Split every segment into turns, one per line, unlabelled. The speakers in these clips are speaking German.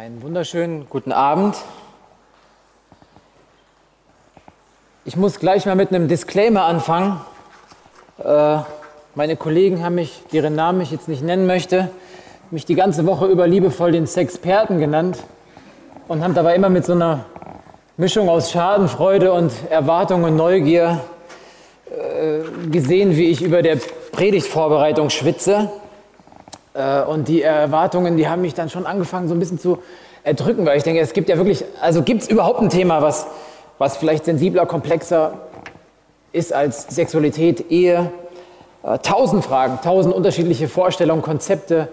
Einen wunderschönen guten Abend. Ich muss gleich mal mit einem Disclaimer anfangen. Äh, meine Kollegen haben mich, deren Namen ich jetzt nicht nennen möchte, mich die ganze Woche über liebevoll den Sexperten genannt und haben dabei immer mit so einer Mischung aus Schadenfreude und Erwartung und Neugier äh, gesehen, wie ich über der Predigtvorbereitung schwitze. Äh, und die Erwartungen, die haben mich dann schon angefangen, so ein bisschen zu erdrücken, weil ich denke, es gibt ja wirklich, also gibt es überhaupt ein Thema, was, was vielleicht sensibler, komplexer ist als Sexualität, Ehe? Äh, tausend Fragen, tausend unterschiedliche Vorstellungen, Konzepte,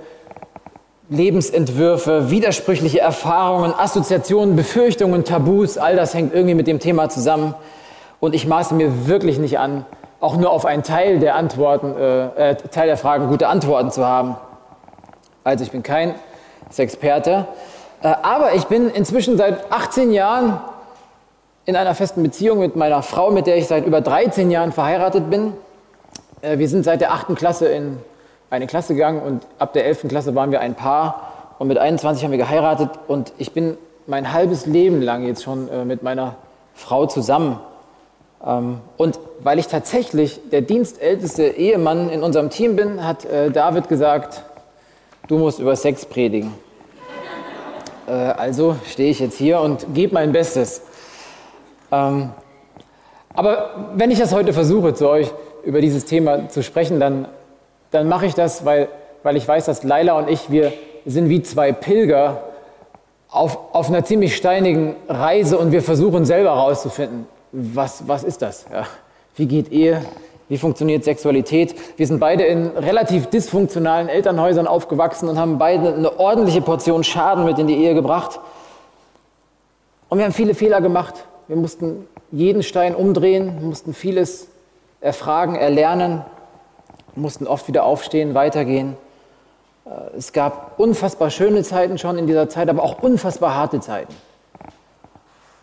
Lebensentwürfe, widersprüchliche Erfahrungen, Assoziationen, Befürchtungen, Tabus, all das hängt irgendwie mit dem Thema zusammen. Und ich maße mir wirklich nicht an, auch nur auf einen Teil der Antworten, äh, äh Teil der Fragen gute Antworten zu haben. Also ich bin kein Sexperte, äh, aber ich bin inzwischen seit 18 Jahren in einer festen Beziehung mit meiner Frau, mit der ich seit über 13 Jahren verheiratet bin. Äh, wir sind seit der 8. Klasse in eine Klasse gegangen und ab der 11. Klasse waren wir ein Paar und mit 21 haben wir geheiratet und ich bin mein halbes Leben lang jetzt schon äh, mit meiner Frau zusammen. Ähm, und weil ich tatsächlich der dienstälteste Ehemann in unserem Team bin, hat David gesagt, du musst über Sex predigen. Äh, also stehe ich jetzt hier und gebe mein Bestes. Ähm, aber wenn ich das heute versuche, zu euch über dieses Thema zu sprechen, dann, dann mache ich das, weil, weil ich weiß, dass Laila und ich, wir sind wie zwei Pilger auf, auf einer ziemlich steinigen Reise und wir versuchen selber herauszufinden, was, was ist das? Ja. Wie geht Ehe? Wie funktioniert Sexualität? Wir sind beide in relativ dysfunktionalen Elternhäusern aufgewachsen und haben beide eine ordentliche Portion Schaden mit in die Ehe gebracht. Und wir haben viele Fehler gemacht. Wir mussten jeden Stein umdrehen, mussten vieles erfragen, erlernen, mussten oft wieder aufstehen, weitergehen. Äh, es gab unfassbar schöne Zeiten schon in dieser Zeit, aber auch unfassbar harte Zeiten.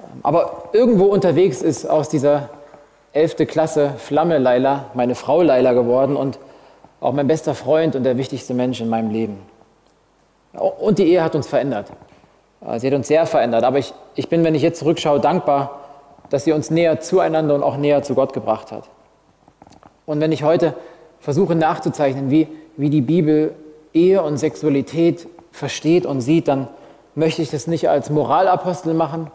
Ähm, aber irgendwo unterwegs ist aus dieser 11. Klasse Flamme Laila, meine Frau Laila geworden und auch mein bester Freund und der wichtigste Mensch in meinem Leben. Und die Ehe hat uns verändert. Sie hat uns sehr verändert. Aber ich, ich bin, wenn ich jetzt zurückschaue, dankbar, dass sie uns näher zueinander und auch näher zu Gott gebracht hat. Und wenn ich heute versuche nachzuzeichnen, wie, wie die Bibel Ehe und Sexualität versteht und sieht, dann möchte ich das nicht als Moralapostel machen,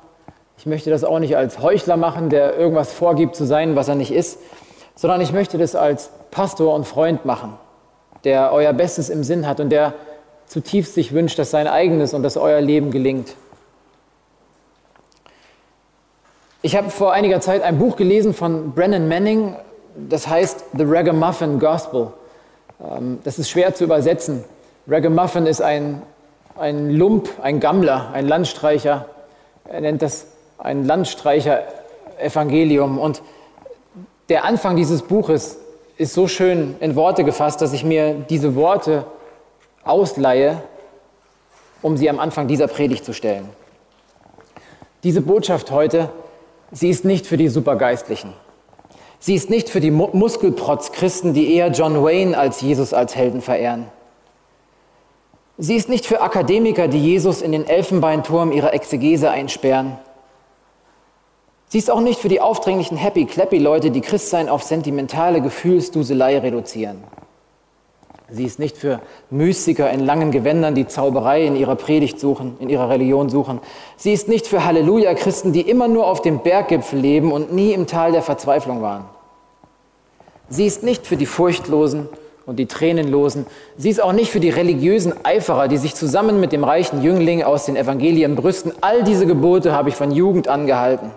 ich möchte das auch nicht als Heuchler machen, der irgendwas vorgibt zu sein, was er nicht ist, sondern ich möchte das als Pastor und Freund machen, der euer Bestes im Sinn hat und der zutiefst sich wünscht, dass sein eigenes und dass euer Leben gelingt. Ich habe vor einiger Zeit ein Buch gelesen von Brennan Manning, das heißt The Ragamuffin Gospel. Ähm, das ist schwer zu übersetzen. Ragamuffin ist ein, ein Lump, ein Gammler, ein Landstreicher. Er nennt das ein Landstreicher-Evangelium. Und der Anfang dieses Buches ist so schön in Worte gefasst, dass ich mir diese Worte ausleihe, um sie am Anfang dieser Predigt zu stellen. Diese Botschaft heute, sie ist nicht für die Supergeistlichen. Sie ist nicht für die Muskelprotz-Christen, die eher John Wayne als Jesus als Helden verehren. Sie ist nicht für Akademiker, die Jesus in den Elfenbeinturm ihrer Exegese einsperren. Sie ist auch nicht für die aufdringlichen Happy-Clappy-Leute, die Christsein auf sentimentale Gefühlsduselei reduzieren. Sie ist nicht für Mystiker in langen Gewändern, die Zauberei in ihrer Predigt suchen, in ihrer Religion suchen. Sie ist nicht für Halleluja-Christen, die immer nur auf dem Berggipfel leben und nie im Tal der Verzweiflung waren. Sie ist nicht für die Furchtlosen und die Tränenlosen. Sie ist auch nicht für die religiösen Eiferer, die sich zusammen mit dem reichen Jüngling aus den Evangelien brüsten. All diese Gebote habe ich von Jugend angehalten.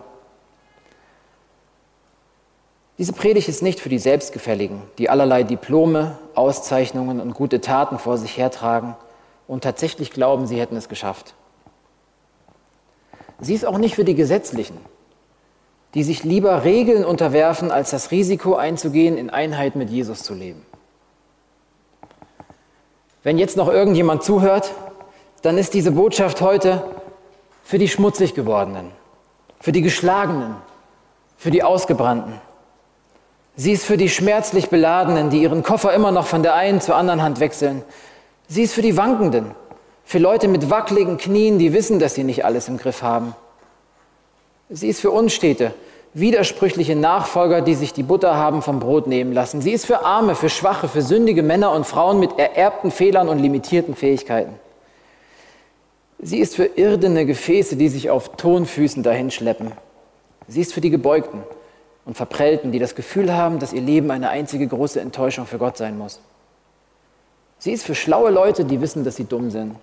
Diese Predigt ist nicht für die Selbstgefälligen, die allerlei Diplome, Auszeichnungen und gute Taten vor sich hertragen und tatsächlich glauben, sie hätten es geschafft. Sie ist auch nicht für die Gesetzlichen, die sich lieber Regeln unterwerfen, als das Risiko einzugehen, in Einheit mit Jesus zu leben. Wenn jetzt noch irgendjemand zuhört, dann ist diese Botschaft heute für die schmutzig gewordenen, für die Geschlagenen, für die Ausgebrannten Sie ist für die schmerzlich Beladenen, die ihren Koffer immer noch von der einen zur anderen Hand wechseln. Sie ist für die Wankenden, Für Leute mit wackeligen Knien, die wissen, dass sie nicht alles im Griff haben. Sie ist für Unstete, widersprüchliche Nachfolger, die sich die Butter haben vom Brot nehmen lassen. Sie ist für Arme, für Schwache, für sündige Männer und Frauen mit ererbten Fehlern und limitierten Fähigkeiten. Sie ist für irdene Gefäße, die sich auf Tonfüßen dahinschleppen. Sie ist für die Gebeugten und Verprellten, die das Gefühl haben, dass ihr Leben eine einzige große Enttäuschung für Gott sein muss. Sie ist für schlaue Leute, die wissen, dass sie dumm sind.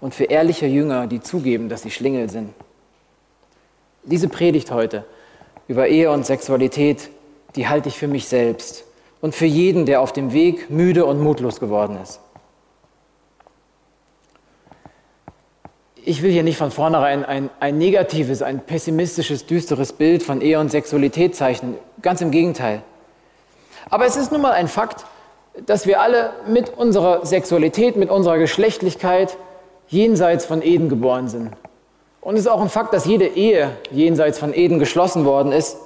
Und für ehrliche Jünger, die zugeben, dass sie Schlingel sind. Diese Predigt heute über Ehe und Sexualität, die halte ich für mich selbst und für jeden, der auf dem Weg müde und mutlos geworden ist. Ich will hier nicht von vornherein ein, ein negatives, ein pessimistisches, düsteres Bild von Ehe und Sexualität zeichnen. Ganz im Gegenteil. Aber es ist nun mal ein Fakt, dass wir alle mit unserer Sexualität, mit unserer Geschlechtlichkeit jenseits von Eden geboren sind. Und es ist auch ein Fakt, dass jede Ehe jenseits von Eden geschlossen worden ist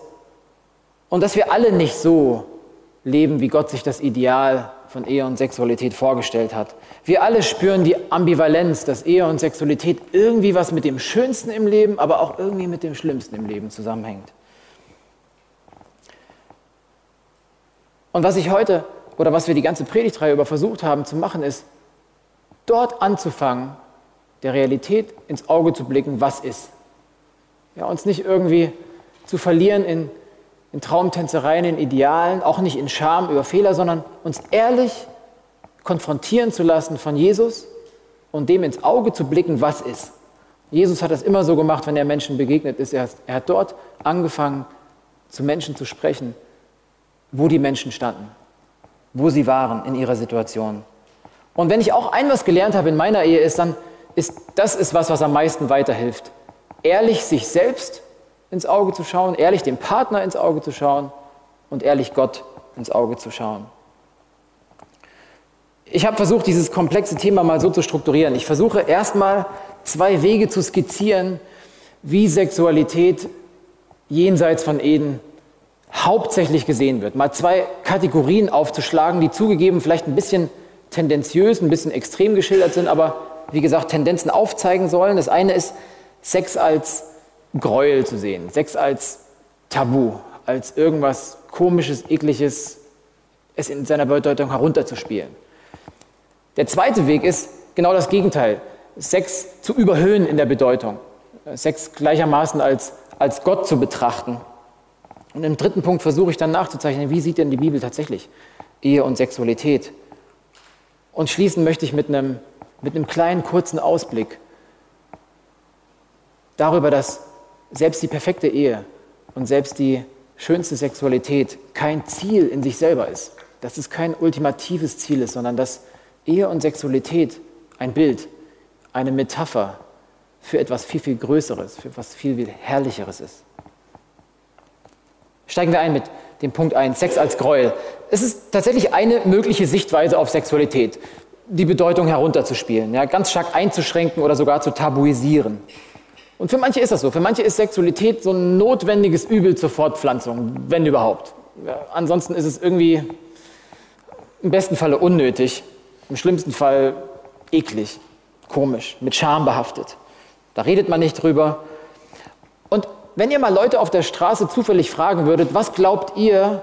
und dass wir alle nicht so leben, wie Gott sich das Ideal von Ehe und Sexualität vorgestellt hat. Wir alle spüren die Ambivalenz, dass Ehe und Sexualität irgendwie was mit dem Schönsten im Leben, aber auch irgendwie mit dem Schlimmsten im Leben zusammenhängt. Und was ich heute oder was wir die ganze Predigtreihe über versucht haben zu machen, ist, dort anzufangen, der Realität ins Auge zu blicken, was ist. Ja, uns nicht irgendwie zu verlieren in, in Traumtänzereien, in Idealen, auch nicht in Scham über Fehler, sondern uns ehrlich konfrontieren zu lassen von Jesus und dem ins Auge zu blicken, was ist. Jesus hat das immer so gemacht, wenn er Menschen begegnet ist. Er hat, er hat dort angefangen, zu Menschen zu sprechen, wo die Menschen standen, wo sie waren in ihrer Situation. Und wenn ich auch ein was gelernt habe in meiner Ehe, ist dann, ist, das ist was, was am meisten weiterhilft. Ehrlich sich selbst ins Auge zu schauen, ehrlich dem Partner ins Auge zu schauen und ehrlich Gott ins Auge zu schauen. Ich habe versucht, dieses komplexe Thema mal so zu strukturieren. Ich versuche erstmal zwei Wege zu skizzieren, wie Sexualität jenseits von Eden hauptsächlich gesehen wird. Mal zwei Kategorien aufzuschlagen, die zugegeben vielleicht ein bisschen tendenziös, ein bisschen extrem geschildert sind, aber wie gesagt, Tendenzen aufzeigen sollen. Das eine ist, Sex als Gräuel zu sehen, Sex als Tabu, als irgendwas Komisches, Ekliges, es in seiner Bedeutung herunterzuspielen. Der zweite Weg ist genau das Gegenteil, Sex zu überhöhen in der Bedeutung, Sex gleichermaßen als, als Gott zu betrachten. Und im dritten Punkt versuche ich dann nachzuzeichnen, wie sieht denn die Bibel tatsächlich Ehe und Sexualität. Und schließen möchte ich mit einem mit einem kleinen kurzen Ausblick darüber, dass selbst die perfekte Ehe und selbst die schönste Sexualität kein Ziel in sich selber ist, dass es kein ultimatives Ziel ist, sondern dass Ehe und Sexualität ein Bild, eine Metapher für etwas viel, viel Größeres, für etwas viel, viel Herrlicheres ist. Steigen wir ein mit dem Punkt 1, Sex als Gräuel. Es ist tatsächlich eine mögliche Sichtweise auf Sexualität die Bedeutung herunterzuspielen, ja, ganz stark einzuschränken oder sogar zu tabuisieren. Und für manche ist das so. Für manche ist Sexualität so ein notwendiges Übel zur Fortpflanzung, wenn überhaupt. Ja, ansonsten ist es irgendwie im besten Falle unnötig, im schlimmsten Fall eklig, komisch, mit Scham behaftet. Da redet man nicht drüber. Und wenn ihr mal Leute auf der Straße zufällig fragen würdet, was glaubt ihr,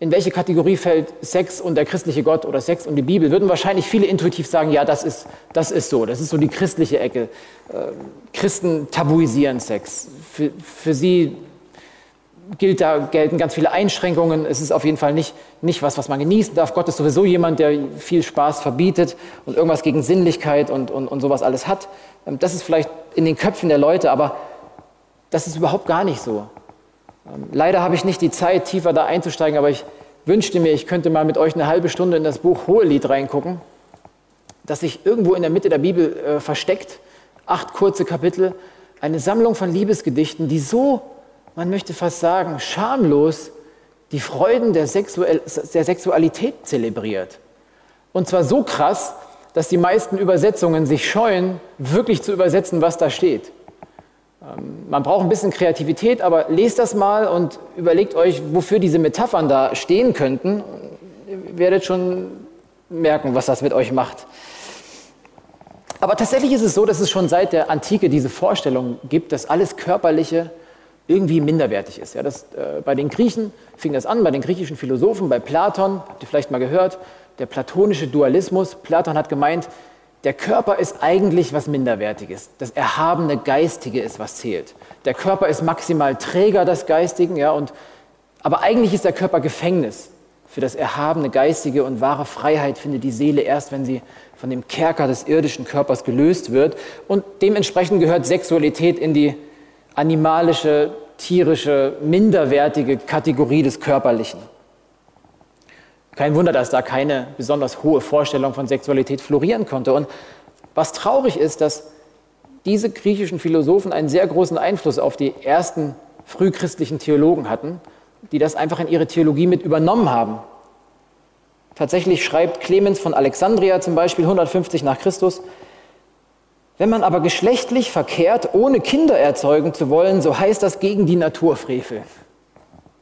in welche Kategorie fällt Sex und der christliche Gott oder Sex und die Bibel, würden wahrscheinlich viele intuitiv sagen, ja, das ist, das ist so, das ist so die christliche Ecke. Äh, Christen tabuisieren Sex. Für, für sie gilt da, gelten ganz viele Einschränkungen. Es ist auf jeden Fall nicht, nicht was, was man genießen darf. Gott ist sowieso jemand, der viel Spaß verbietet und irgendwas gegen Sinnlichkeit und, und, und sowas alles hat. Ähm, das ist vielleicht in den Köpfen der Leute, aber das ist überhaupt gar nicht so. Ähm, leider habe ich nicht die Zeit, tiefer da einzusteigen, aber ich wünschte mir, ich könnte mal mit euch eine halbe Stunde in das Buch Hohelied reingucken, das sich irgendwo in der Mitte der Bibel äh, versteckt. Acht kurze Kapitel, eine Sammlung von Liebesgedichten, die so, man möchte fast sagen, schamlos die Freuden der, Sexuell der Sexualität zelebriert. Und zwar so krass, dass die meisten Übersetzungen sich scheuen, wirklich zu übersetzen, was da steht. Ähm, man braucht ein bisschen Kreativität, aber lest das mal und überlegt euch, wofür diese Metaphern da stehen könnten. Ihr werdet schon merken, was das mit euch macht. Aber tatsächlich ist es so, dass es schon seit der Antike diese Vorstellung gibt, dass alles Körperliche irgendwie minderwertig ist. Ja, das, äh, bei den Griechen fing das an, bei den griechischen Philosophen, bei Platon, habt ihr vielleicht mal gehört, der platonische Dualismus. Platon hat gemeint, der Körper ist eigentlich was Minderwertiges. Das erhabene Geistige ist, was zählt. Der Körper ist maximal Träger des Geistigen, ja, und, aber eigentlich ist der Körper Gefängnis für das erhabene Geistige und wahre Freiheit findet die Seele erst, wenn sie von dem Kerker des irdischen Körpers gelöst wird. Und dementsprechend gehört Sexualität in die animalische, tierische, minderwertige Kategorie des Körperlichen. Kein Wunder, dass da keine besonders hohe Vorstellung von Sexualität florieren konnte. Und was traurig ist, dass diese griechischen Philosophen einen sehr großen Einfluss auf die ersten frühchristlichen Theologen hatten, die das einfach in ihre Theologie mit übernommen haben. Tatsächlich schreibt Clemens von Alexandria zum Beispiel 150 nach Christus, wenn man aber geschlechtlich verkehrt, ohne Kinder erzeugen zu wollen, so heißt das gegen die Naturfrevel.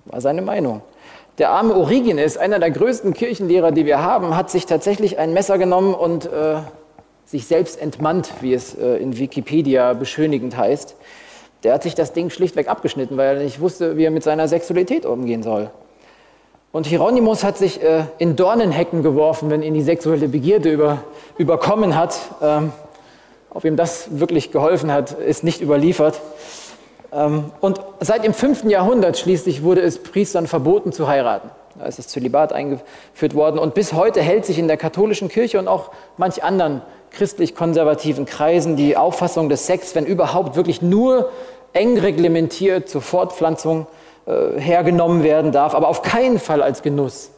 War seine Meinung. Der arme Origenes, einer der größten Kirchenlehrer, die wir haben, hat sich tatsächlich ein Messer genommen und äh, sich selbst entmannt, wie es äh, in Wikipedia beschönigend heißt. Der hat sich das Ding schlichtweg abgeschnitten, weil er nicht wusste, wie er mit seiner Sexualität umgehen soll. Und Hieronymus hat sich äh, in Dornenhecken geworfen, wenn ihn die sexuelle Begierde über, überkommen hat. Ähm, ob ihm das wirklich geholfen hat, ist nicht überliefert. Ähm, und seit dem 5. Jahrhundert schließlich wurde es Priestern verboten zu heiraten. Da ist das Zölibat eingeführt worden. Und bis heute hält sich in der katholischen Kirche und auch manch anderen christlich-konservativen Kreisen die Auffassung des Sex, wenn überhaupt, wirklich nur eng reglementiert zur Fortpflanzung äh, hergenommen werden darf, aber auf keinen Fall als Genuss,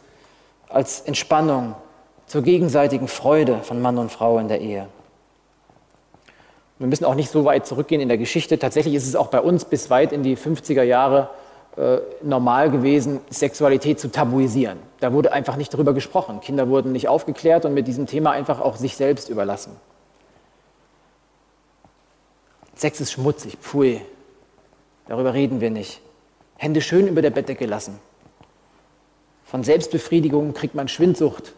als Entspannung, zur gegenseitigen Freude von Mann und Frau in der Ehe. Wir müssen auch nicht so weit zurückgehen in der Geschichte. Tatsächlich ist es auch bei uns bis weit in die 50er Jahre äh, normal gewesen, Sexualität zu tabuisieren. Da wurde einfach nicht darüber gesprochen. Kinder wurden nicht aufgeklärt und mit diesem Thema einfach auch sich selbst überlassen. Sex ist schmutzig, pfui. Darüber reden wir nicht. Hände schön über der Bettdecke lassen. Von Selbstbefriedigung kriegt man Schwindsucht,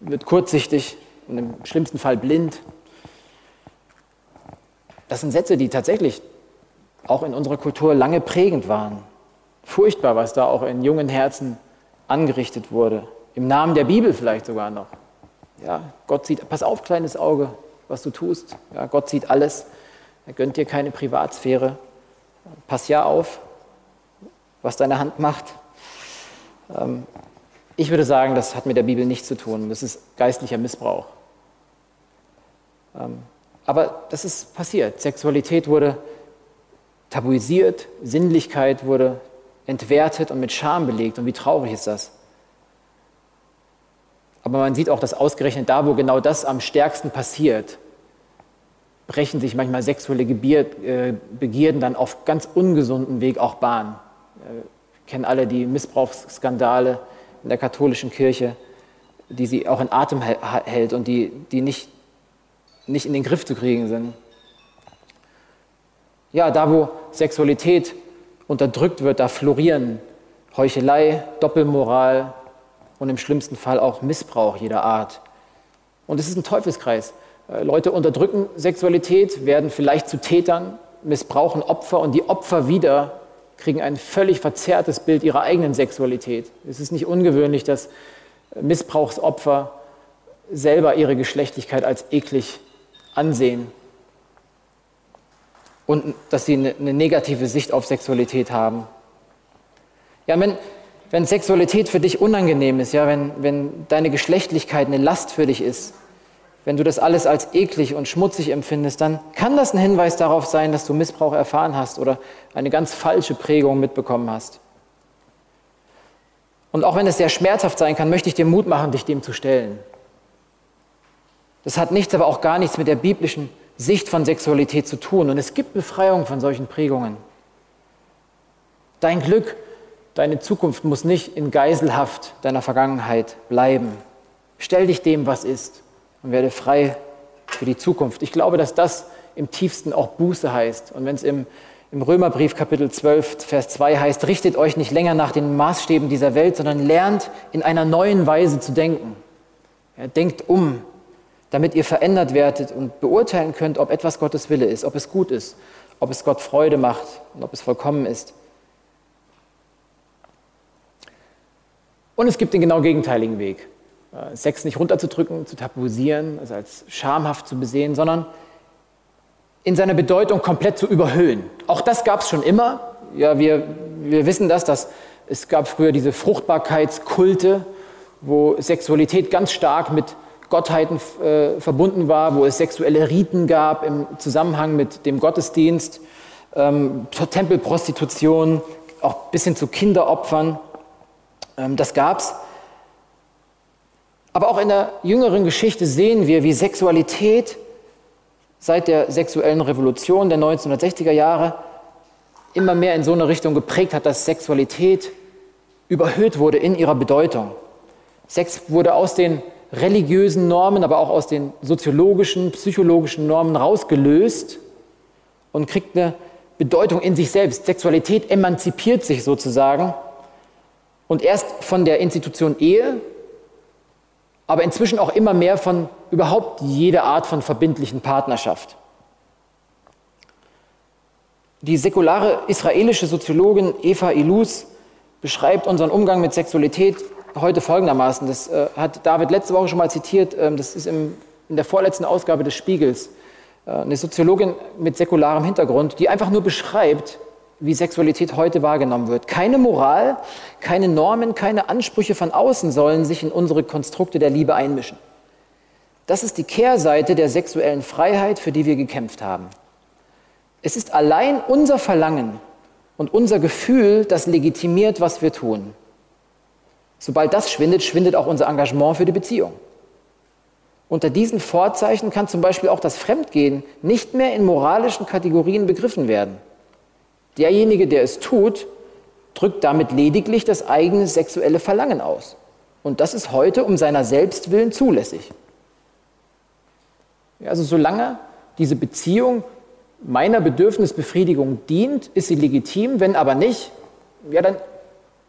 wird kurzsichtig und im schlimmsten Fall blind. Das sind Sätze, die tatsächlich auch in unserer Kultur lange prägend waren. Furchtbar, was da auch in jungen Herzen angerichtet wurde. Im Namen der Bibel vielleicht sogar noch. Ja, Gott sieht, pass auf, kleines Auge, was du tust. Ja, Gott sieht alles. Er gönnt dir keine Privatsphäre. Pass ja auf, was deine Hand macht. Ähm, ich würde sagen, das hat mit der Bibel nichts zu tun. Das ist geistlicher Missbrauch. Aber das ist passiert. Sexualität wurde tabuisiert, Sinnlichkeit wurde entwertet und mit Scham belegt. Und wie traurig ist das? Aber man sieht auch, dass ausgerechnet da, wo genau das am stärksten passiert, brechen sich manchmal sexuelle äh, Begierden dann auf ganz ungesunden Weg auch Bahn. Wir kennen alle die Missbrauchsskandale in der katholischen Kirche, die sie auch in Atem hält und die, die nicht nicht in den Griff zu kriegen sind. Ja, da wo Sexualität unterdrückt wird, da florieren Heuchelei, Doppelmoral und im schlimmsten Fall auch Missbrauch jeder Art. Und es ist ein Teufelskreis. Äh, Leute unterdrücken Sexualität, werden vielleicht zu Tätern, missbrauchen Opfer und die Opfer wieder kriegen ein völlig verzerrtes Bild ihrer eigenen Sexualität. Es ist nicht ungewöhnlich, dass Missbrauchsopfer selber ihre Geschlechtlichkeit als eklig ansehen und dass sie eine, negative Sicht auf Sexualität haben. Ja, wenn, wenn Sexualität für dich unangenehm ist, ja, wenn, wenn deine Geschlechtlichkeit eine Last für dich ist, wenn du das alles als eklig und schmutzig empfindest, dann kann das ein Hinweis darauf sein, dass du Missbrauch erfahren hast oder eine ganz falsche Prägung mitbekommen hast. Und auch wenn es sehr schmerzhaft sein kann, möchte ich dir Mut machen, dich dem zu stellen. Das hat nichts, aber auch gar nichts mit der biblischen Sicht von Sexualität zu tun. Und es gibt Befreiung von solchen Prägungen. Dein Glück, deine Zukunft muss nicht in Geiselhaft deiner Vergangenheit bleiben. Stell dich dem, was ist, und werde frei für die Zukunft. Ich glaube, dass das im tiefsten auch Buße heißt. Und wenn es im, im Römerbrief Kapitel 12, Vers 2 heißt, richtet euch nicht länger nach den Maßstäben dieser Welt, sondern lernt in einer neuen Weise zu denken. Ja, denkt um, damit ihr verändert werdet und beurteilen könnt, ob etwas Gottes Wille ist, ob es gut ist, ob es Gott Freude macht und ob es vollkommen ist. Und es gibt den genau gegenteiligen Weg. Äh, Sex nicht runterzudrücken, zu tabuisieren, also als schamhaft zu besehen, sondern in seiner Bedeutung komplett zu überhöhen. Auch das gab es schon immer. Ja, wir, wir wissen das, dass es gab früher diese Fruchtbarkeitskulte, wo Sexualität ganz stark mit Gottheiten äh, verbunden war, wo es sexuelle Riten gab im Zusammenhang mit dem Gottesdienst, ähm, Tempelprostitution, auch bis hin zu Kinderopfern. Ähm, das gab's. Aber auch in der jüngeren Geschichte sehen wir, wie Sexualität seit der sexuellen Revolution der 1960er Jahre immer mehr in so eine Richtung geprägt hat, dass Sexualität überhöht wurde in ihrer Bedeutung. Sex wurde aus den religiösen Normen, aber auch aus den soziologischen, psychologischen Normen rausgelöst und kriegt eine Bedeutung in sich selbst. Sexualität emanzipiert sich sozusagen und erst von der Institution Ehe, aber inzwischen auch immer mehr von überhaupt jeder Art von verbindlichen Partnerschaft. Die säkulare israelische Soziologin Eva Ilus beschreibt unseren Umgang mit Sexualität heute folgendermaßen. Das äh, hat David letzte Woche schon mal zitiert. Ähm, das ist im, in der vorletzten Ausgabe des Spiegels. Äh, eine Soziologin mit säkularem Hintergrund, die einfach nur beschreibt, wie Sexualität heute wahrgenommen wird. Keine Moral, keine Normen, keine Ansprüche von außen sollen sich in unsere Konstrukte der Liebe einmischen. Das ist die Kehrseite der sexuellen Freiheit, für die wir gekämpft haben. Es ist allein unser Verlangen und unser Gefühl, das legitimiert, was wir tun. Sobald das schwindet, schwindet auch unser Engagement für die Beziehung. Unter diesen Vorzeichen kann zum Beispiel auch das Fremdgehen nicht mehr in moralischen Kategorien begriffen werden. Derjenige, der es tut, drückt damit lediglich das eigene sexuelle Verlangen aus. Und das ist heute um seiner selbst willen zulässig. Also solange diese Beziehung meiner Bedürfnisbefriedigung dient, ist sie legitim. Wenn aber nicht, ja, dann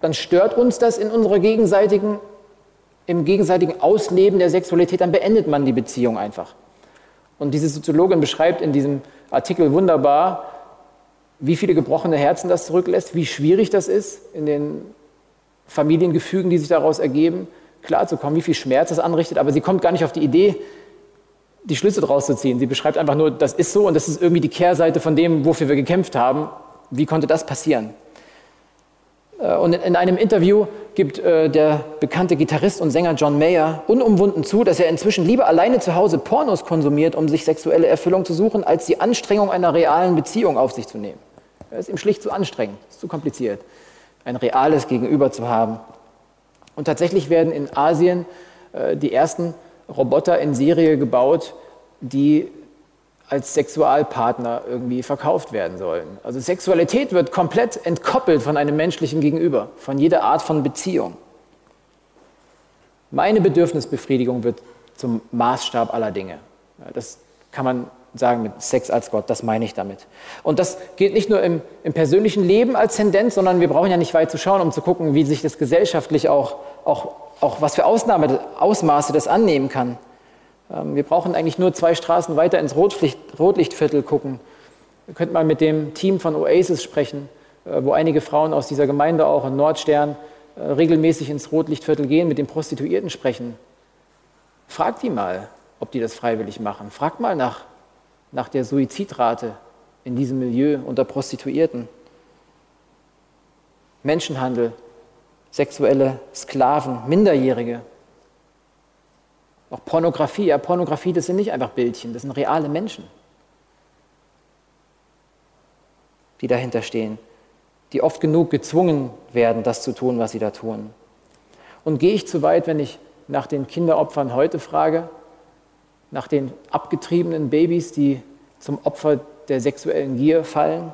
dann stört uns das in unserer gegenseitigen, im gegenseitigen Ausleben der Sexualität, dann beendet man die Beziehung einfach. Und diese Soziologin beschreibt in diesem Artikel wunderbar, wie viele gebrochene Herzen das zurücklässt, wie schwierig das ist, in den Familiengefügen, die sich daraus ergeben, klarzukommen, wie viel Schmerz das anrichtet. Aber sie kommt gar nicht auf die Idee, die Schlüsse daraus zu ziehen. Sie beschreibt einfach nur, das ist so und das ist irgendwie die Kehrseite von dem, wofür wir gekämpft haben. Wie konnte das passieren? Äh, und in einem Interview gibt äh, der bekannte Gitarrist und Sänger John Mayer unumwunden zu, dass er inzwischen lieber alleine zu Hause Pornos konsumiert, um sich sexuelle Erfüllung zu suchen, als die Anstrengung einer realen Beziehung auf sich zu nehmen. Es ist ihm schlicht zu anstrengend, ist zu kompliziert, ein reales Gegenüber zu haben. Und tatsächlich werden in Asien äh, die ersten Roboter in Serie gebaut, die als Sexualpartner irgendwie verkauft werden sollen. Also Sexualität wird komplett entkoppelt von einem menschlichen Gegenüber, von jeder Art von Beziehung. Meine Bedürfnisbefriedigung wird zum Maßstab aller Dinge. Das kann man sagen mit Sex als Gott, das meine ich damit. Und das geht nicht nur im, im, persönlichen Leben als Tendenz, sondern wir brauchen ja nicht weit zu schauen, um zu gucken, wie sich das gesellschaftlich auch, auch, auch was für Ausnahme, Ausmaße das annehmen kann. Ähm, wir brauchen eigentlich nur zwei Straßen weiter ins Rotlicht, Rotlichtviertel gucken. Wir könnten mal mit dem Team von Oasis sprechen, äh, wo einige Frauen aus dieser Gemeinde auch in Nordstern äh, regelmäßig ins Rotlichtviertel gehen, mit den Prostituierten sprechen. Fragt die mal, ob die das freiwillig machen. Fragt mal nach, nach der Suizidrate in diesem Milieu unter Prostituierten. Menschenhandel, sexuelle Sklaven, Minderjährige, auch Pornografie, ja, Pornografie, das sind nicht einfach Bildchen, das sind reale Menschen, die dahinter stehen, die oft genug gezwungen werden, das zu tun, was sie da tun. Und gehe ich zu weit, wenn ich nach den Kinderopfern heute frage, nach den abgetriebenen Babys, die zum Opfer der sexuellen Gier fallen?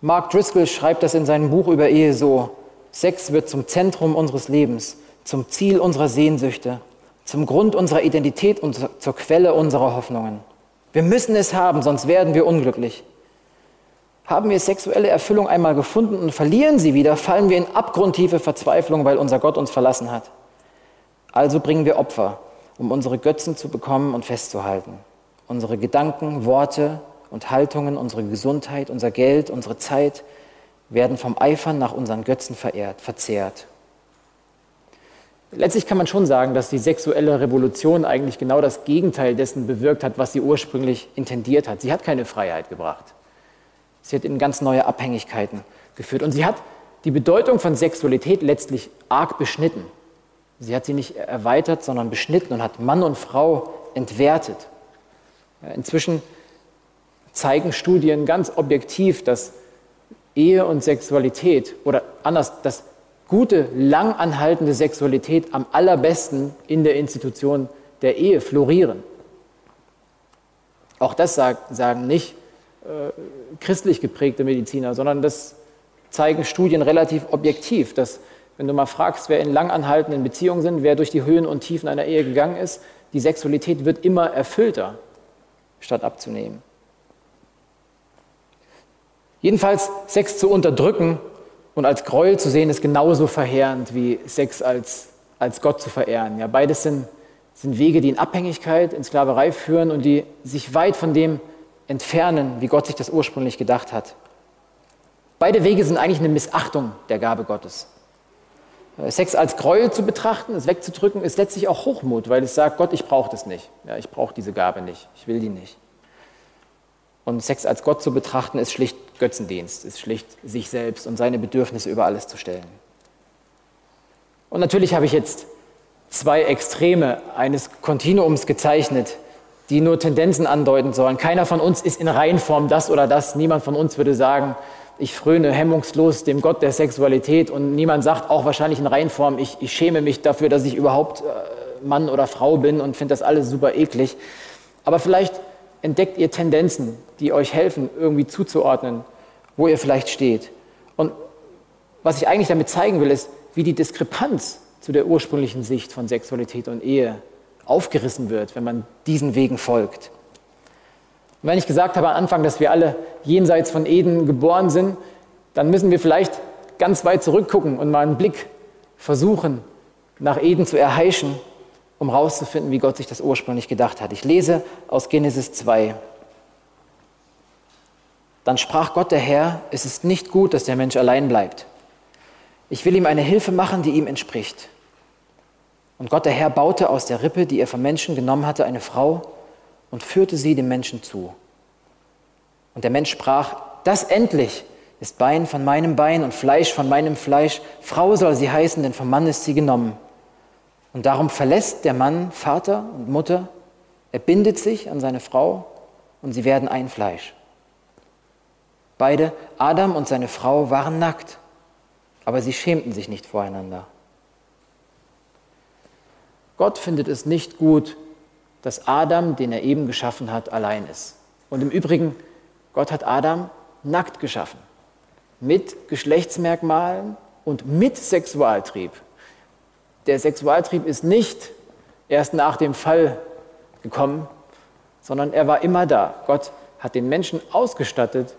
Mark Driscoll schreibt das in seinem Buch über Ehe so, Sex wird zum Zentrum unseres Lebens zum Ziel unserer Sehnsüchte, zum Grund unserer Identität und zur Quelle unserer Hoffnungen. Wir müssen es haben, sonst werden wir unglücklich. Haben wir sexuelle Erfüllung einmal gefunden und verlieren sie wieder, fallen wir in abgrundtiefe Verzweiflung, weil unser Gott uns verlassen hat. Also bringen wir Opfer. um unsere Götzen zu bekommen und festzuhalten. Unsere Gedanken, Worte und Haltungen, unsere Gesundheit, unser Geld, unsere Zeit werden vom Eifern nach unseren Götzen verehrt, verzehrt. Letztlich kann man schon sagen, dass die sexuelle Revolution eigentlich genau das Gegenteil dessen bewirkt hat, was sie ursprünglich intendiert hat. Sie hat keine Freiheit gebracht. Sie hat in ganz neue Abhängigkeiten geführt. Und sie hat die Bedeutung von Sexualität letztlich arg beschnitten. Sie hat sie nicht erweitert, sondern beschnitten und hat Mann und Frau entwertet. Inzwischen zeigen Studien ganz objektiv, dass Ehe und Sexualität oder anders, dass gute, langanhaltende Sexualität am allerbesten in der Institution der Ehe florieren. Auch das sagen nicht äh, christlich geprägte Mediziner, sondern das zeigen Studien relativ objektiv, dass wenn du mal fragst, wer in langanhaltenden Beziehungen sind, wer durch die Höhen und Tiefen einer Ehe gegangen ist, die Sexualität wird immer erfüllter, statt abzunehmen. Jedenfalls, Sex zu unterdrücken und als Gräuel zu sehen, ist genauso verheerend wie Sex als, als Gott zu verehren. Ja, beides sind, sind Wege, die in Abhängigkeit, in Sklaverei führen und die sich weit von dem entfernen, wie Gott sich das ursprünglich gedacht hat. Beide Wege sind eigentlich eine Missachtung der Gabe Gottes. Sex als Gräuel zu betrachten, es wegzudrücken, ist letztlich auch Hochmut, weil es sagt, Gott, ich brauche das nicht. Ja, ich brauche diese Gabe nicht. Ich will die nicht. Und Sex als Gott zu betrachten, ist schlicht Götzendienst, ist schlicht sich selbst und seine Bedürfnisse über alles zu stellen. Und natürlich habe ich jetzt zwei Extreme eines Kontinuums gezeichnet, die nur Tendenzen andeuten sollen. Keiner von uns ist in Reihenform das oder das. Niemand von uns würde sagen, ich fröne hemmungslos dem Gott der Sexualität und niemand sagt auch wahrscheinlich in Reihenform, ich, ich schäme mich dafür, dass ich überhaupt äh, Mann oder Frau bin und finde das alles super eklig. Aber vielleicht entdeckt ihr Tendenzen, die euch helfen, irgendwie zuzuordnen, wo ihr vielleicht steht. Und was ich eigentlich damit zeigen will, ist, wie die Diskrepanz zu der ursprünglichen Sicht von Sexualität und Ehe aufgerissen wird, wenn man diesen Wegen folgt. Und wenn ich gesagt habe am Anfang, dass wir alle jenseits von Eden geboren sind, dann müssen wir vielleicht ganz weit zurückgucken und mal einen Blick versuchen, nach Eden zu erheischen, um herauszufinden, wie Gott sich das ursprünglich gedacht hat. Ich lese aus Genesis 2. Dann sprach Gott der Herr, es ist nicht gut, dass der Mensch allein bleibt. Ich will ihm eine Hilfe machen, die ihm entspricht. Und Gott der Herr baute aus der Rippe, die er vom Menschen genommen hatte, eine Frau und führte sie dem Menschen zu. Und der Mensch sprach, das endlich ist Bein von meinem Bein und Fleisch von meinem Fleisch. Frau soll sie heißen, denn vom Mann ist sie genommen. Und darum verlässt der Mann Vater und Mutter, er bindet sich an seine Frau und sie werden ein Fleisch. Beide, Adam und seine Frau, waren nackt, aber sie schämten sich nicht voreinander. Gott findet es nicht gut, dass Adam, den er eben geschaffen hat, allein ist. Und im Übrigen, Gott hat Adam nackt geschaffen, mit Geschlechtsmerkmalen und mit Sexualtrieb. Der Sexualtrieb ist nicht erst nach dem Fall gekommen, sondern er war immer da. Gott hat den Menschen ausgestattet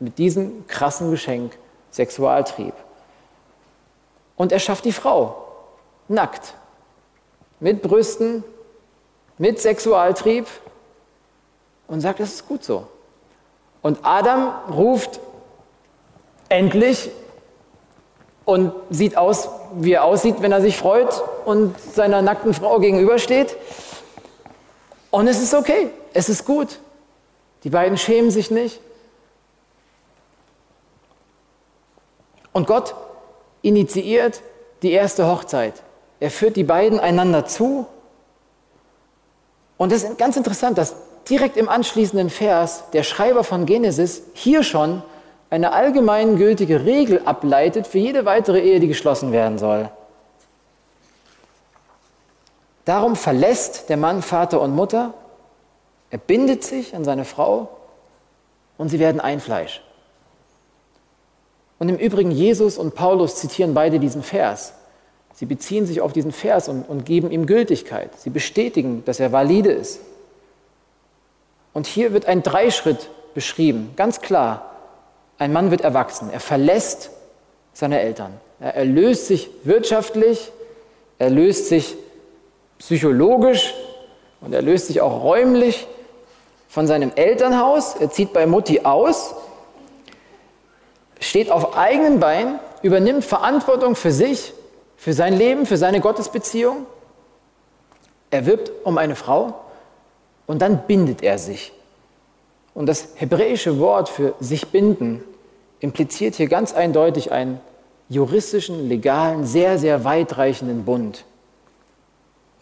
mit diesem krassen Geschenk Sexualtrieb. Und er schafft die Frau nackt, mit Brüsten, mit Sexualtrieb und sagt, das ist gut so. Und Adam ruft endlich und sieht aus, wie er aussieht, wenn er sich freut und seiner nackten Frau gegenübersteht. Und es ist okay, es ist gut. Die beiden schämen sich nicht. Und Gott initiiert die erste Hochzeit. Er führt die beiden einander zu und es ist ganz interessant, dass direkt im anschließenden Vers der Schreiber von Genesis hier schon eine allgemeingültige Regel ableitet für jede weitere Ehe, die geschlossen werden soll. Darum verlässt der Mann Vater und Mutter, er bindet sich an seine Frau und sie werden ein Fleisch. Und im Übrigen, Jesus und Paulus zitieren beide diesen Vers. Sie beziehen sich auf diesen Vers und, und geben ihm Gültigkeit. Sie bestätigen, dass er valide ist. Und hier wird ein Dreischritt beschrieben, ganz klar. Ein Mann wird erwachsen, er verlässt seine Eltern. Er löst sich wirtschaftlich, er löst sich psychologisch und er löst sich auch räumlich von seinem Elternhaus. Er zieht bei Mutti aus, steht auf eigenen Beinen, übernimmt Verantwortung für sich, für sein Leben, für seine Gottesbeziehung. Er wirbt um eine Frau und dann bindet er sich. Und das hebräische Wort für sich binden impliziert hier ganz eindeutig einen juristischen, legalen, sehr, sehr weitreichenden Bund.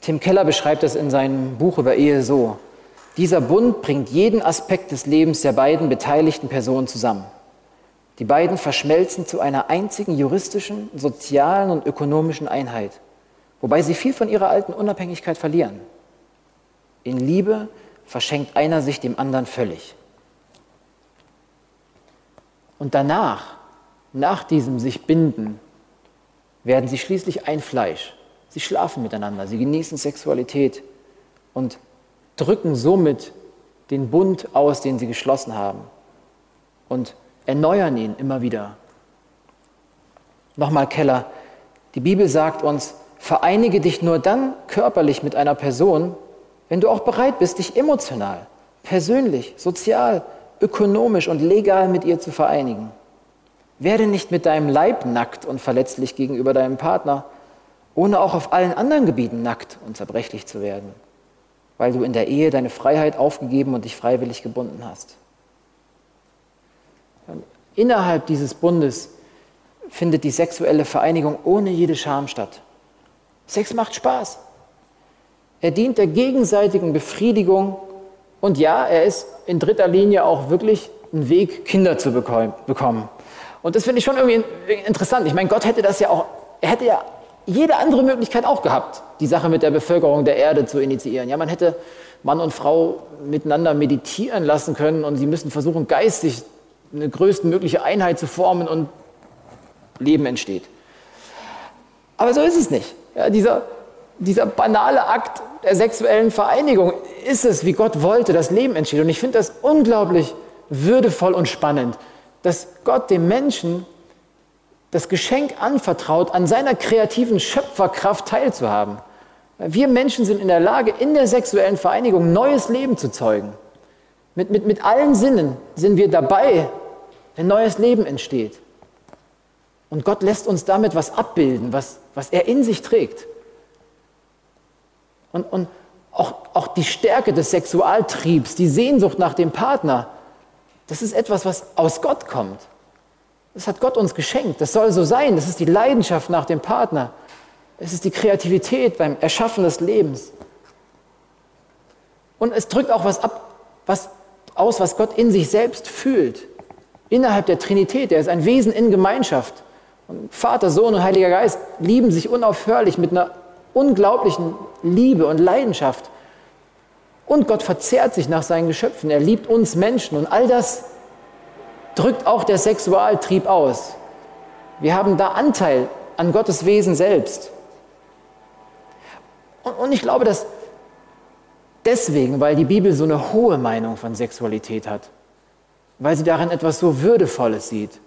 Tim Keller beschreibt es in seinem Buch über Ehe so. Dieser Bund bringt jeden Aspekt des Lebens der beiden beteiligten Personen zusammen. Die beiden verschmelzen zu einer einzigen juristischen, sozialen und ökonomischen Einheit, wobei sie viel von ihrer alten Unabhängigkeit verlieren. In Liebe verschenkt einer sich dem anderen völlig. Und danach, nach diesem sich binden, werden sie schließlich ein Fleisch. Sie schlafen miteinander, sie genießen Sexualität und drücken somit den Bund aus, den sie geschlossen haben und erneuern ihn immer wieder. Nochmal Keller, die Bibel sagt uns, vereinige dich nur dann körperlich mit einer Person, wenn du auch bereit bist, dich emotional, persönlich, sozial, ökonomisch und legal mit ihr zu vereinigen. Werde nicht mit deinem Leib nackt und verletzlich gegenüber deinem Partner, ohne auch auf allen anderen Gebieten nackt und zerbrechlich zu werden, weil du in der Ehe deine Freiheit aufgegeben und dich freiwillig gebunden hast. Innerhalb dieses Bundes findet die sexuelle Vereinigung ohne jede Scham statt. Sex macht Spaß. Er dient der gegenseitigen Befriedigung und ja, er ist in dritter Linie auch wirklich ein Weg, Kinder zu bekommen. Und das finde ich schon irgendwie interessant. Ich meine, Gott hätte das ja auch, er hätte ja jede andere Möglichkeit auch gehabt, die Sache mit der Bevölkerung der Erde zu initiieren. Ja, man hätte Mann und Frau miteinander meditieren lassen können und sie müssen versuchen, geistig eine größtmögliche Einheit zu formen und Leben entsteht. Aber so ist es nicht. Ja, dieser, dieser banale Akt der sexuellen Vereinigung ist es, wie Gott wollte, das Leben entsteht. Und ich finde das unglaublich würdevoll und spannend, dass Gott dem Menschen das Geschenk anvertraut, an seiner kreativen Schöpferkraft teilzuhaben. Wir Menschen sind in der Lage, in der sexuellen Vereinigung neues Leben zu zeugen. Mit, mit, mit allen Sinnen sind wir dabei, wenn neues Leben entsteht. Und Gott lässt uns damit was abbilden, was, was er in sich trägt. Und, und auch, auch die Stärke des Sexualtriebs, die Sehnsucht nach dem Partner, das ist etwas, was aus Gott kommt. Das hat Gott uns geschenkt. Das soll so sein. Das ist die Leidenschaft nach dem Partner. Es ist die Kreativität beim Erschaffen des Lebens. Und es drückt auch was ab, was aus, was Gott in sich selbst fühlt. Innerhalb der Trinität. Er ist ein Wesen in Gemeinschaft. Und Vater, Sohn und Heiliger Geist lieben sich unaufhörlich mit einer unglaublichen Liebe und Leidenschaft. Und Gott verzehrt sich nach seinen Geschöpfen. Er liebt uns Menschen. Und all das drückt auch der Sexualtrieb aus. Wir haben da Anteil an Gottes Wesen selbst. Und, und ich glaube, dass deswegen, weil die Bibel so eine hohe Meinung von Sexualität hat, weil sie darin etwas so Würdevolles sieht,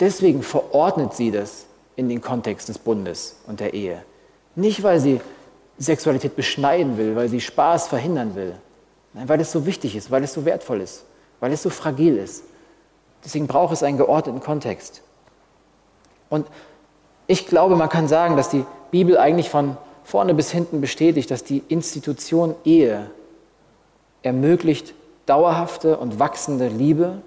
deswegen verordnet sie das in den Kontext des Bundes und der Ehe. Nicht, weil sie Sexualität beschneiden will, weil sie Spaß verhindern will. Nein, weil es so wichtig ist, weil es so wertvoll ist, weil es so fragil ist. Deswegen braucht es einen geordneten Kontext. Und ich glaube, man kann sagen, dass die Bibel eigentlich von vorne bis hinten bestätigt, dass die Institution Ehe ermöglicht dauerhafte und wachsende Liebe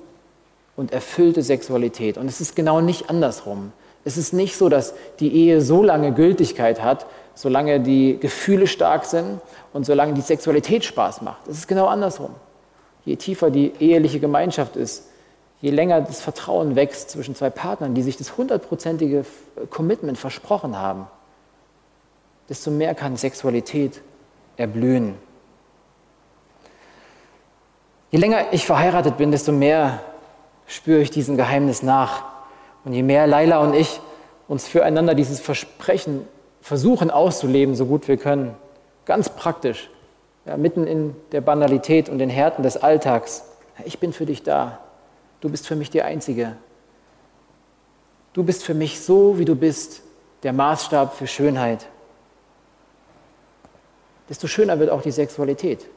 und erfüllte Sexualität. Und es ist genau nicht andersrum. Es ist nicht so, dass die Ehe so lange Gültigkeit hat, solange die Gefühle stark sind und solange die Sexualität Spaß macht. Es ist genau andersrum. Je tiefer die eheliche Gemeinschaft ist, je länger das Vertrauen wächst zwischen zwei Partnern, die sich das hundertprozentige Commitment versprochen haben, desto mehr kann Sexualität erblühen. Je länger ich verheiratet bin, desto mehr spüre ich diesem Geheimnis nach. Und je mehr Laila und ich uns füreinander dieses Versprechen versuchen auszuleben, so gut wir können, ganz praktisch, ja, mitten in der Banalität und den Härten des Alltags, ich bin für dich da, du bist für mich die Einzige. Du bist für mich so, wie du bist, der Maßstab für Schönheit. desto schöner wird auch die Sexualität.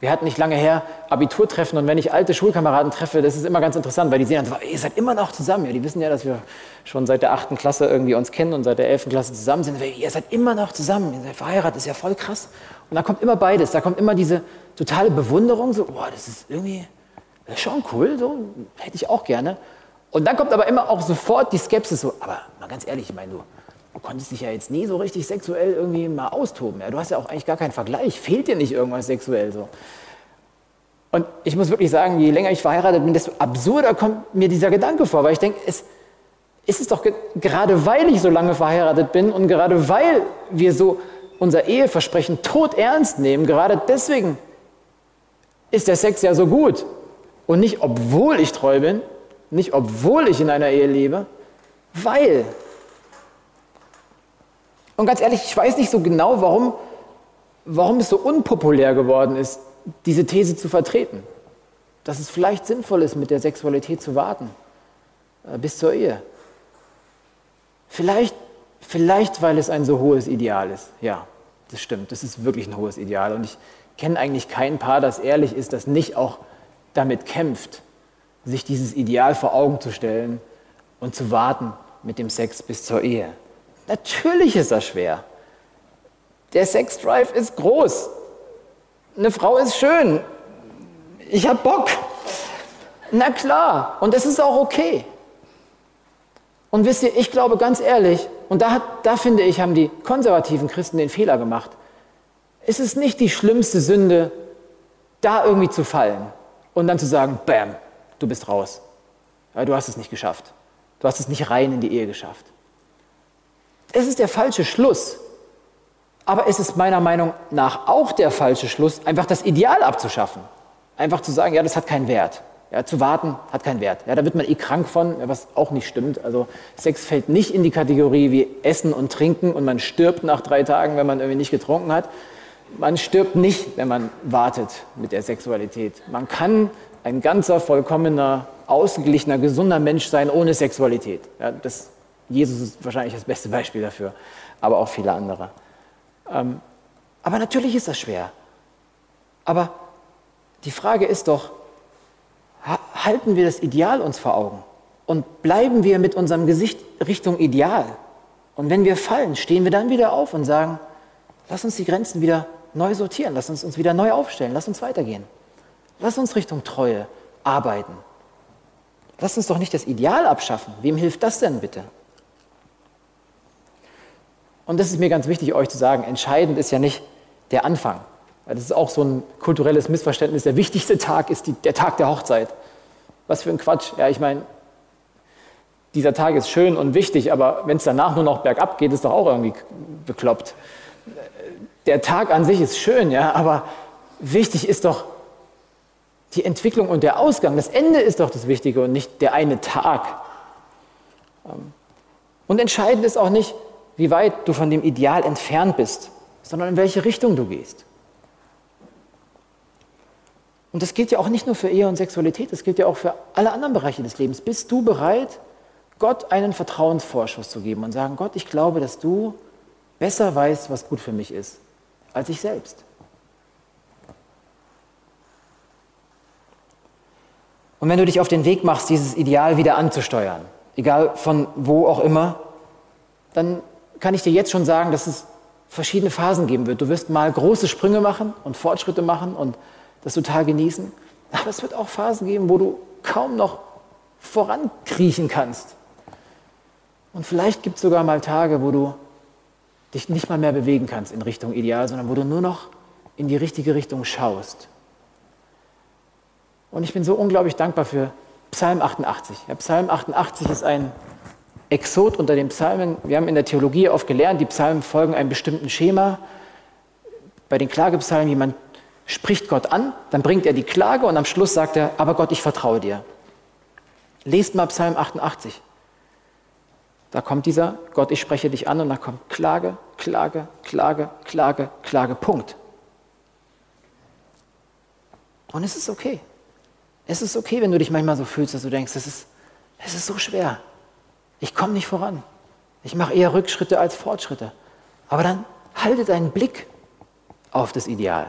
Wir hatten nicht lange her Abiturtreffen und wenn ich alte Schulkameraden treffe, das ist immer ganz interessant, weil die sehen dann, ihr seid immer noch zusammen. Ja, die wissen ja, dass wir schon seit der achten Klasse irgendwie uns kennen und seit der elften Klasse zusammen sind. Ihr seid immer noch zusammen, ihr seid verheiratet, ist ja voll krass. Und da kommt immer beides, da kommt immer diese totale Bewunderung, so, boah, das ist irgendwie das ist schon cool, so hätte ich auch gerne. Und dann kommt aber immer auch sofort die Skepsis, so, aber mal ganz ehrlich, ich meine, du, du konntest dich ja jetzt nie so richtig sexuell irgendwie mal austoben. Ja? Du hast ja auch eigentlich gar keinen Vergleich. Fehlt dir nicht irgendwas sexuell so? Und ich muss wirklich sagen, je länger ich verheiratet bin, desto absurder kommt mir dieser Gedanke vor, weil ich denke, es ist es doch gerade weil ich so lange verheiratet bin und gerade weil wir so unser Eheversprechen tot ernst nehmen, gerade deswegen ist der Sex ja so gut. Und nicht obwohl ich treu bin, nicht obwohl ich in einer Ehe lebe, weil und ganz ehrlich, ich weiß nicht so genau, warum, warum es so unpopulär geworden ist, diese These zu vertreten. Dass es vielleicht sinnvoll ist, mit der Sexualität zu warten, äh, bis zur Ehe. Vielleicht, vielleicht, weil es ein so hohes Ideal ist. Ja, das stimmt. Das ist wirklich ein hohes Ideal. Und ich kenne eigentlich kein Paar, das ehrlich ist, das nicht auch damit kämpft, sich dieses Ideal vor Augen zu stellen und zu warten mit dem Sex bis zur Ehe. Natürlich ist das schwer. Der Sexdrive ist groß. Eine Frau ist schön. Ich habe Bock. Na klar. Und es ist auch okay. Und wisst ihr, ich glaube ganz ehrlich, und da, da finde ich, haben die konservativen Christen den Fehler gemacht. Es ist nicht die schlimmste Sünde, da irgendwie zu fallen und dann zu sagen, bam, du bist raus. Ja, du hast es nicht geschafft. Du hast es nicht rein in die Ehe geschafft. Es ist der falsche Schluss. Aber es ist meiner Meinung nach auch der falsche Schluss, einfach das Ideal abzuschaffen. Einfach zu sagen, ja, das hat keinen Wert. Ja, zu warten hat keinen Wert. Ja, da wird man eh krank von, was auch nicht stimmt. Also Sex fällt nicht in die Kategorie wie Essen und Trinken und man stirbt nach drei Tagen, wenn man irgendwie nicht getrunken hat. Man stirbt nicht, wenn man wartet mit der Sexualität. Man kann ein ganzer, vollkommener, ausgeglichener, gesunder Mensch sein ohne Sexualität. Ja, das Jesus ist wahrscheinlich das beste Beispiel dafür, aber auch viele andere. Ähm, aber natürlich ist das schwer. Aber die Frage ist doch, halten wir das Ideal uns vor Augen und bleiben wir mit unserem Gesicht Richtung Ideal? Und wenn wir fallen, stehen wir dann wieder auf und sagen, lass uns die Grenzen wieder neu sortieren, lass uns uns wieder neu aufstellen, lass uns weitergehen. Lass uns Richtung Treue arbeiten. Lass uns doch nicht das Ideal abschaffen. Wem hilft das denn bitte? Und das ist mir ganz wichtig, euch zu sagen, entscheidend ist ja nicht der Anfang. Das ist auch so ein kulturelles Missverständnis. Der wichtigste Tag ist die, der Tag der Hochzeit. Was für ein Quatsch. Ja, ich meine, dieser Tag ist schön und wichtig, aber wenn es danach nur noch bergab geht, ist doch auch irgendwie bekloppt. Der Tag an sich ist schön, ja, aber wichtig ist doch die Entwicklung und der Ausgang. Das Ende ist doch das Wichtige und nicht der eine Tag. Ähm, und entscheidend ist auch nicht, wie weit du von dem Ideal entfernt bist, sondern in welche Richtung du gehst. Und das gilt ja auch nicht nur für Ehe und Sexualität, das gilt ja auch für alle anderen Bereiche des Lebens. Bist du bereit, Gott einen Vertrauensvorschuss zu geben und sagen, Gott, ich glaube, dass du besser weißt, was gut für mich ist, als ich selbst. Und wenn du dich auf den Weg machst, dieses Ideal wieder anzusteuern, egal von wo auch immer, dann kann ich dir jetzt schon sagen, dass es verschiedene Phasen geben wird. Du wirst mal große Sprünge machen und Fortschritte machen und das total genießen. Aber es wird auch Phasen geben, wo du kaum noch vorankriechen kannst. Und vielleicht gibt es sogar mal Tage, wo du dich nicht mal mehr bewegen kannst in Richtung Ideal, sondern wo du nur noch in die richtige Richtung schaust. Und ich bin so unglaublich dankbar für Psalm 88. Ja, Psalm 88 ist ein Exot unter den Psalmen. Wir haben in der Theologie oft gelernt, die Psalmen folgen einem bestimmten Schema. Bei den Klagepsalmen, jemand spricht Gott an, dann bringt er die Klage und am Schluss sagt er, aber Gott, ich vertraue dir. Lest mal Psalm 88. Da kommt dieser Gott, ich spreche dich an und da kommt Klage, Klage, Klage, Klage, Klage, Punkt. Und es ist okay. Es ist okay, wenn du dich manchmal so fühlst, dass du denkst, es ist, es ist so schwer. Ich komme nicht voran. Ich mache eher Rückschritte als Fortschritte. Aber dann halte deinen Blick auf das Ideal.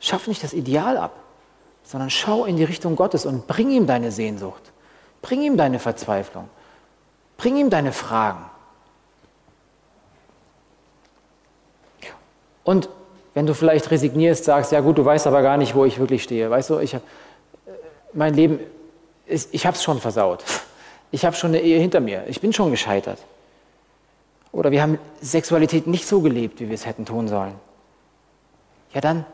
Schaff nicht das Ideal ab, sondern schau in die Richtung Gottes und bring ihm deine Sehnsucht. Bring ihm deine Verzweiflung. Bring ihm deine Fragen. Und wenn du vielleicht resignierst, sagst, ja gut, du weißt aber gar nicht, wo ich wirklich stehe. Weißt du, ich habe mein Leben, ist, ich habe es schon versaut. Ich habe schon eine Ehe hinter mir. Ich bin schon gescheitert. Oder wir haben Sexualität nicht so gelebt, wie wir es hätten tun sollen. Ja, dann,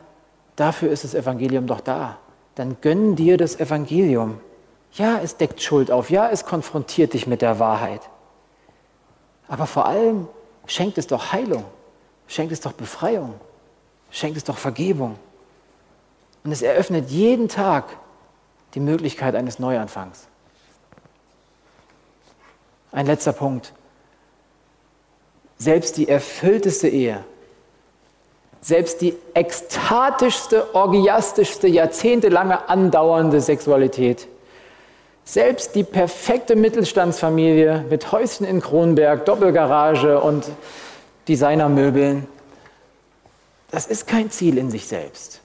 dafür ist das Evangelium doch da. Dann gönn dir das Evangelium. Ja, es deckt Schuld auf. Ja, es konfrontiert dich mit der Wahrheit. Aber vor allem schenkt es doch Heilung. Schenkt es doch Befreiung. Schenkt es doch Vergebung. Und es eröffnet jeden Tag die Möglichkeit eines Neuanfangs. Ein letzter Punkt. Selbst die erfüllteste Ehe, selbst die ekstatischste, orgiastischste, jahrzehntelange andauernde Sexualität, selbst die perfekte Mittelstandsfamilie mit Häuschen in Kronberg, Doppelgarage und Designermöbeln, das ist kein Ziel in sich selbst.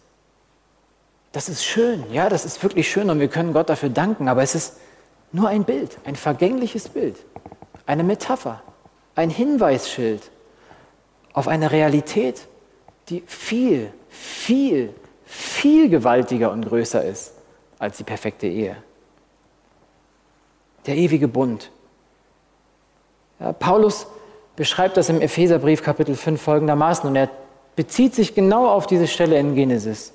Das ist schön, ja, das ist wirklich schön und wir können Gott dafür danken, aber es ist nur ein Bild, ein vergängliches Bild, eine Metapher, ein Hinweisschild auf eine Realität, die viel, viel, viel gewaltiger und größer ist als die perfekte Ehe. Der ewige Bund. Ja, Paulus beschreibt das im Epheserbrief Kapitel 5 folgendermaßen und er bezieht sich genau auf diese Stelle in Genesis.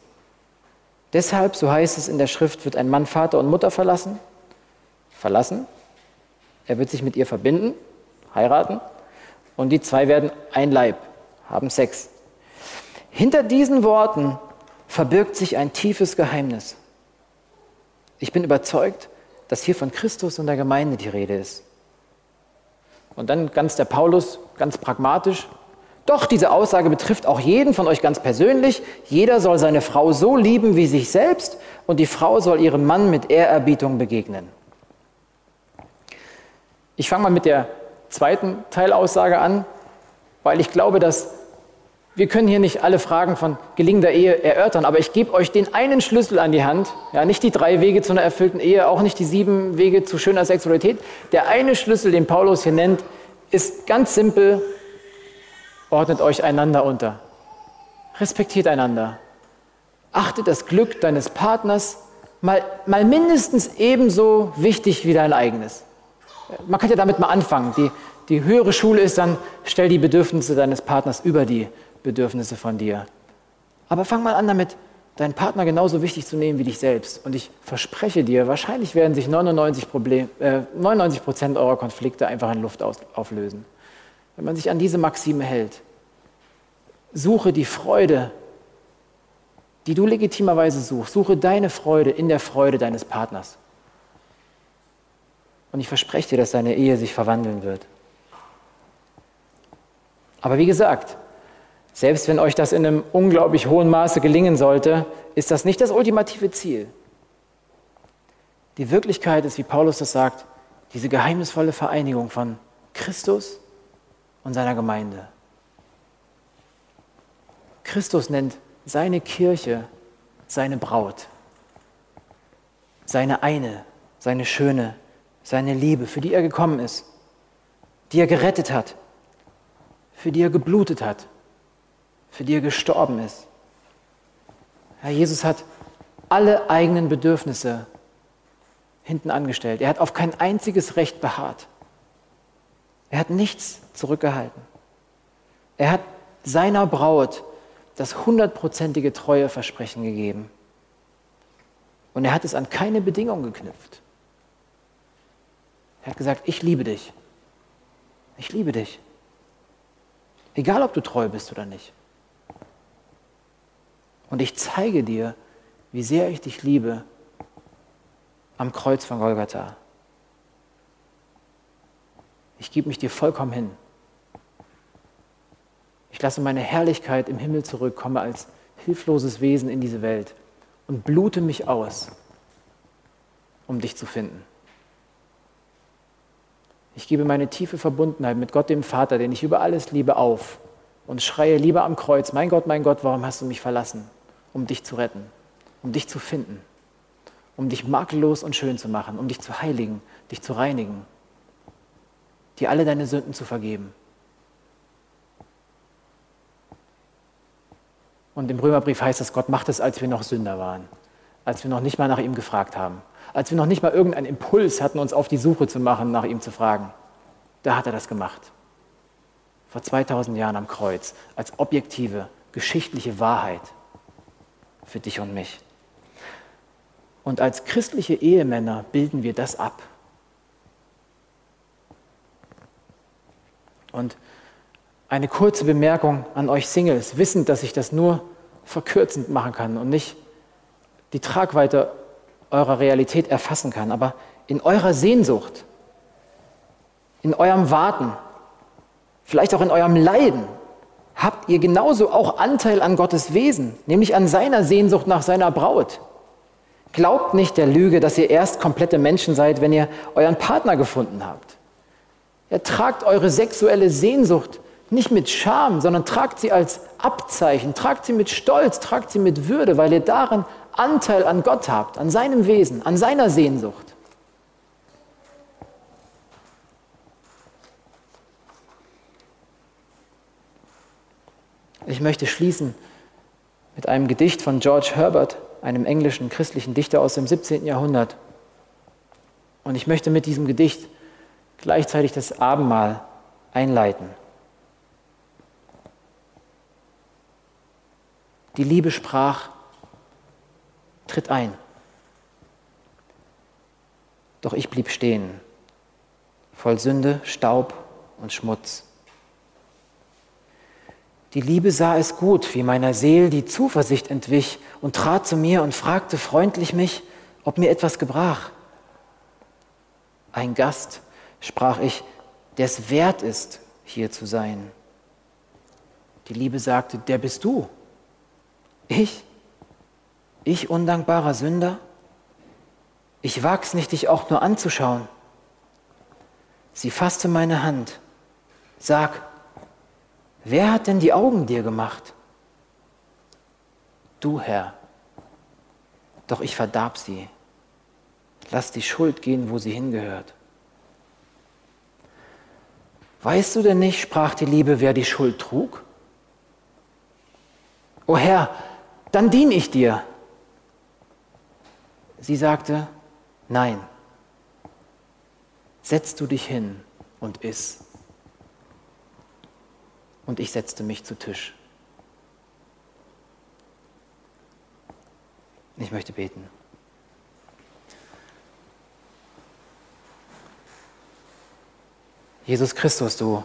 Deshalb, so heißt es in der Schrift, wird ein Mann Vater und Mutter verlassen, verlassen. Er wird sich mit ihr verbinden, heiraten und die zwei werden ein Leib, haben Sex. Hinter diesen Worten verbirgt sich ein tiefes Geheimnis. Ich bin überzeugt, dass hier von Christus und der Gemeinde die Rede ist. Und dann ganz der Paulus, ganz pragmatisch, doch diese Aussage betrifft auch jeden von euch ganz persönlich. Jeder soll seine Frau so lieben wie sich selbst und die Frau soll ihrem Mann mit Ehrerbietung begegnen. Ich fange mal mit der zweiten Teilaussage an, weil ich glaube, dass wir können hier nicht alle Fragen von gelingender Ehe erörtern, aber ich gebe euch den einen Schlüssel an die Hand, ja, nicht die drei Wege zu einer erfüllten Ehe, auch nicht die sieben Wege zu schöner Sexualität. Der eine Schlüssel, den Paulus hier nennt, ist ganz simpel ordnet euch einander unter. Respektiert einander. Achtet das Glück deines Partners mal, mal mindestens ebenso wichtig wie dein eigenes. Man kann ja damit mal anfangen. Die, die höhere Schule ist dann, stell die Bedürfnisse deines Partners über die Bedürfnisse von dir. Aber fang mal an damit, deinen Partner genauso wichtig zu nehmen wie dich selbst. Und ich verspreche dir, wahrscheinlich werden sich 99 Problem, äh, 99 Prozent eurer Konflikte einfach in Luft aus, auflösen wenn man sich an diese Maxime hält. Suche die Freude, die du legitimerweise suchst. Suche deine Freude in der Freude deines Partners. Und ich verspreche dir, dass deine Ehe sich verwandeln wird. Aber wie gesagt, selbst wenn euch das in einem unglaublich hohen Maße gelingen sollte, ist das nicht das ultimative Ziel. Die Wirklichkeit ist, wie Paulus das sagt, diese geheimnisvolle Vereinigung von Christus und seiner Gemeinde. Christus nennt seine Kirche seine Braut, seine eine, seine schöne, seine Liebe, für die er gekommen ist, die er gerettet hat, für die er geblutet hat, für die er gestorben ist. Herr Jesus hat alle eigenen Bedürfnisse hinten angestellt. Er hat auf kein einziges Recht beharrt. Er hat nichts zurückgehalten. Er hat seiner Braut das hundertprozentige Treueversprechen gegeben. Und er hat es an keine Bedingung geknüpft. Er hat gesagt, ich liebe dich. Ich liebe dich. Egal, ob du treu bist oder nicht. Und ich zeige dir, wie sehr ich dich liebe am Kreuz von Golgatha. Ich gebe mich dir vollkommen hin. Ich lasse meine Herrlichkeit im Himmel zurück, komme als hilfloses Wesen in diese Welt und blute mich aus, um dich zu finden. Ich gebe meine tiefe Verbundenheit mit Gott, dem Vater, den ich über alles liebe, auf, und schreie lieber am Kreuz, mein Gott, mein Gott, warum hast du mich verlassen, um dich zu retten, um dich zu finden, um dich makellos und schön zu machen, um dich zu heiligen, dich zu reinigen, dir alle deine Sünden zu vergeben. Und im Römerbrief heißt es, Gott macht es, als wir noch Sünder waren, als wir noch nicht mal nach ihm gefragt haben, als wir noch nicht mal irgendeinen Impuls hatten, uns auf die Suche zu machen, nach ihm zu fragen. Da hat er das gemacht. Vor 2000 Jahren am Kreuz, als objektive, geschichtliche Wahrheit für dich und mich. Und als christliche Ehemänner bilden wir das ab. Und eine kurze Bemerkung an euch Singles, wissend, dass ich das nur verkürzend machen kann und nicht die Tragweite eurer Realität erfassen kann. Aber in eurer Sehnsucht, in eurem Warten, vielleicht auch in eurem Leiden, habt ihr genauso auch Anteil an Gottes Wesen, nämlich an seiner Sehnsucht nach seiner Braut. Glaubt nicht der Lüge, dass ihr erst komplette Menschen seid, wenn ihr euren Partner gefunden habt. Er tragt eure sexuelle Sehnsucht nicht mit Scham, sondern tragt sie als Abzeichen, tragt sie mit Stolz, tragt sie mit Würde, weil ihr darin Anteil an Gott habt, an seinem Wesen, an seiner Sehnsucht. Ich möchte schließen mit einem Gedicht von George Herbert, einem englischen christlichen Dichter aus dem 17. Jahrhundert. Und ich möchte mit diesem Gedicht gleichzeitig das Abendmahl einleiten. Die Liebe sprach, tritt ein. Doch ich blieb stehen, voll Sünde, Staub und Schmutz. Die Liebe sah es gut, wie meiner Seel die Zuversicht entwich und trat zu mir und fragte freundlich mich, ob mir etwas gebrach. Ein Gast, sprach ich, der es wert ist, hier zu sein. Die Liebe sagte, der bist du. Ich? Ich undankbarer Sünder? Ich wag's nicht, dich auch nur anzuschauen. Sie fasste meine Hand. Sag, wer hat denn die Augen dir gemacht? Du, Herr. Doch ich verdarb sie. Lass die Schuld gehen, wo sie hingehört. Weißt du denn nicht, sprach die Liebe, wer die Schuld trug? O Herr, dann diene ich dir. Sie sagte, nein, setz du dich hin und iss. Und ich setzte mich zu Tisch. Ich möchte beten. Jesus Christus, du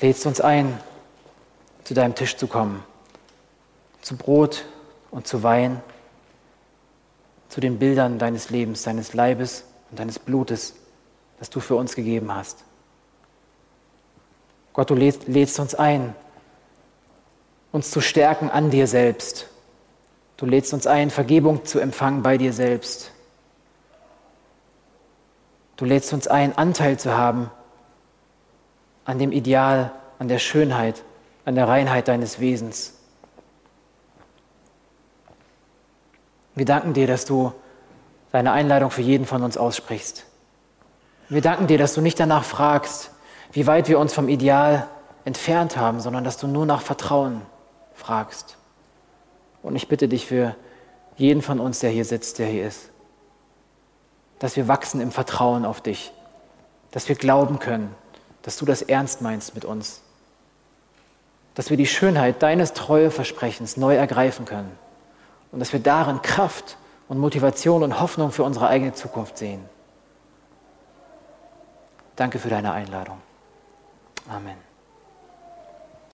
lädst uns ein, zu deinem Tisch zu kommen zu Brot und zu Wein, zu den Bildern deines Lebens, deines Leibes und deines Blutes, das du für uns gegeben hast. Gott, du lädst, uns ein, uns zu stärken an dir selbst. Du lädst uns ein, Vergebung zu empfangen bei dir selbst. Du lädst uns ein, Anteil zu haben an dem Ideal, an der Schönheit, an der Reinheit deines Wesens. Wir danken dir, dass du deine Einladung für jeden von uns aussprichst. Wir danken dir, dass du nicht danach fragst, wie weit wir uns vom Ideal entfernt haben, sondern dass du nur nach Vertrauen fragst. Und ich bitte dich für jeden von uns, der hier sitzt, der hier ist, dass wir wachsen im Vertrauen auf dich, dass wir glauben können, dass du das ernst meinst mit uns, dass wir die Schönheit deines treue Versprechens neu ergreifen können und dass wir darin Kraft und Motivation und Hoffnung für unsere eigene Zukunft sehen. Danke für deine Einladung. Amen.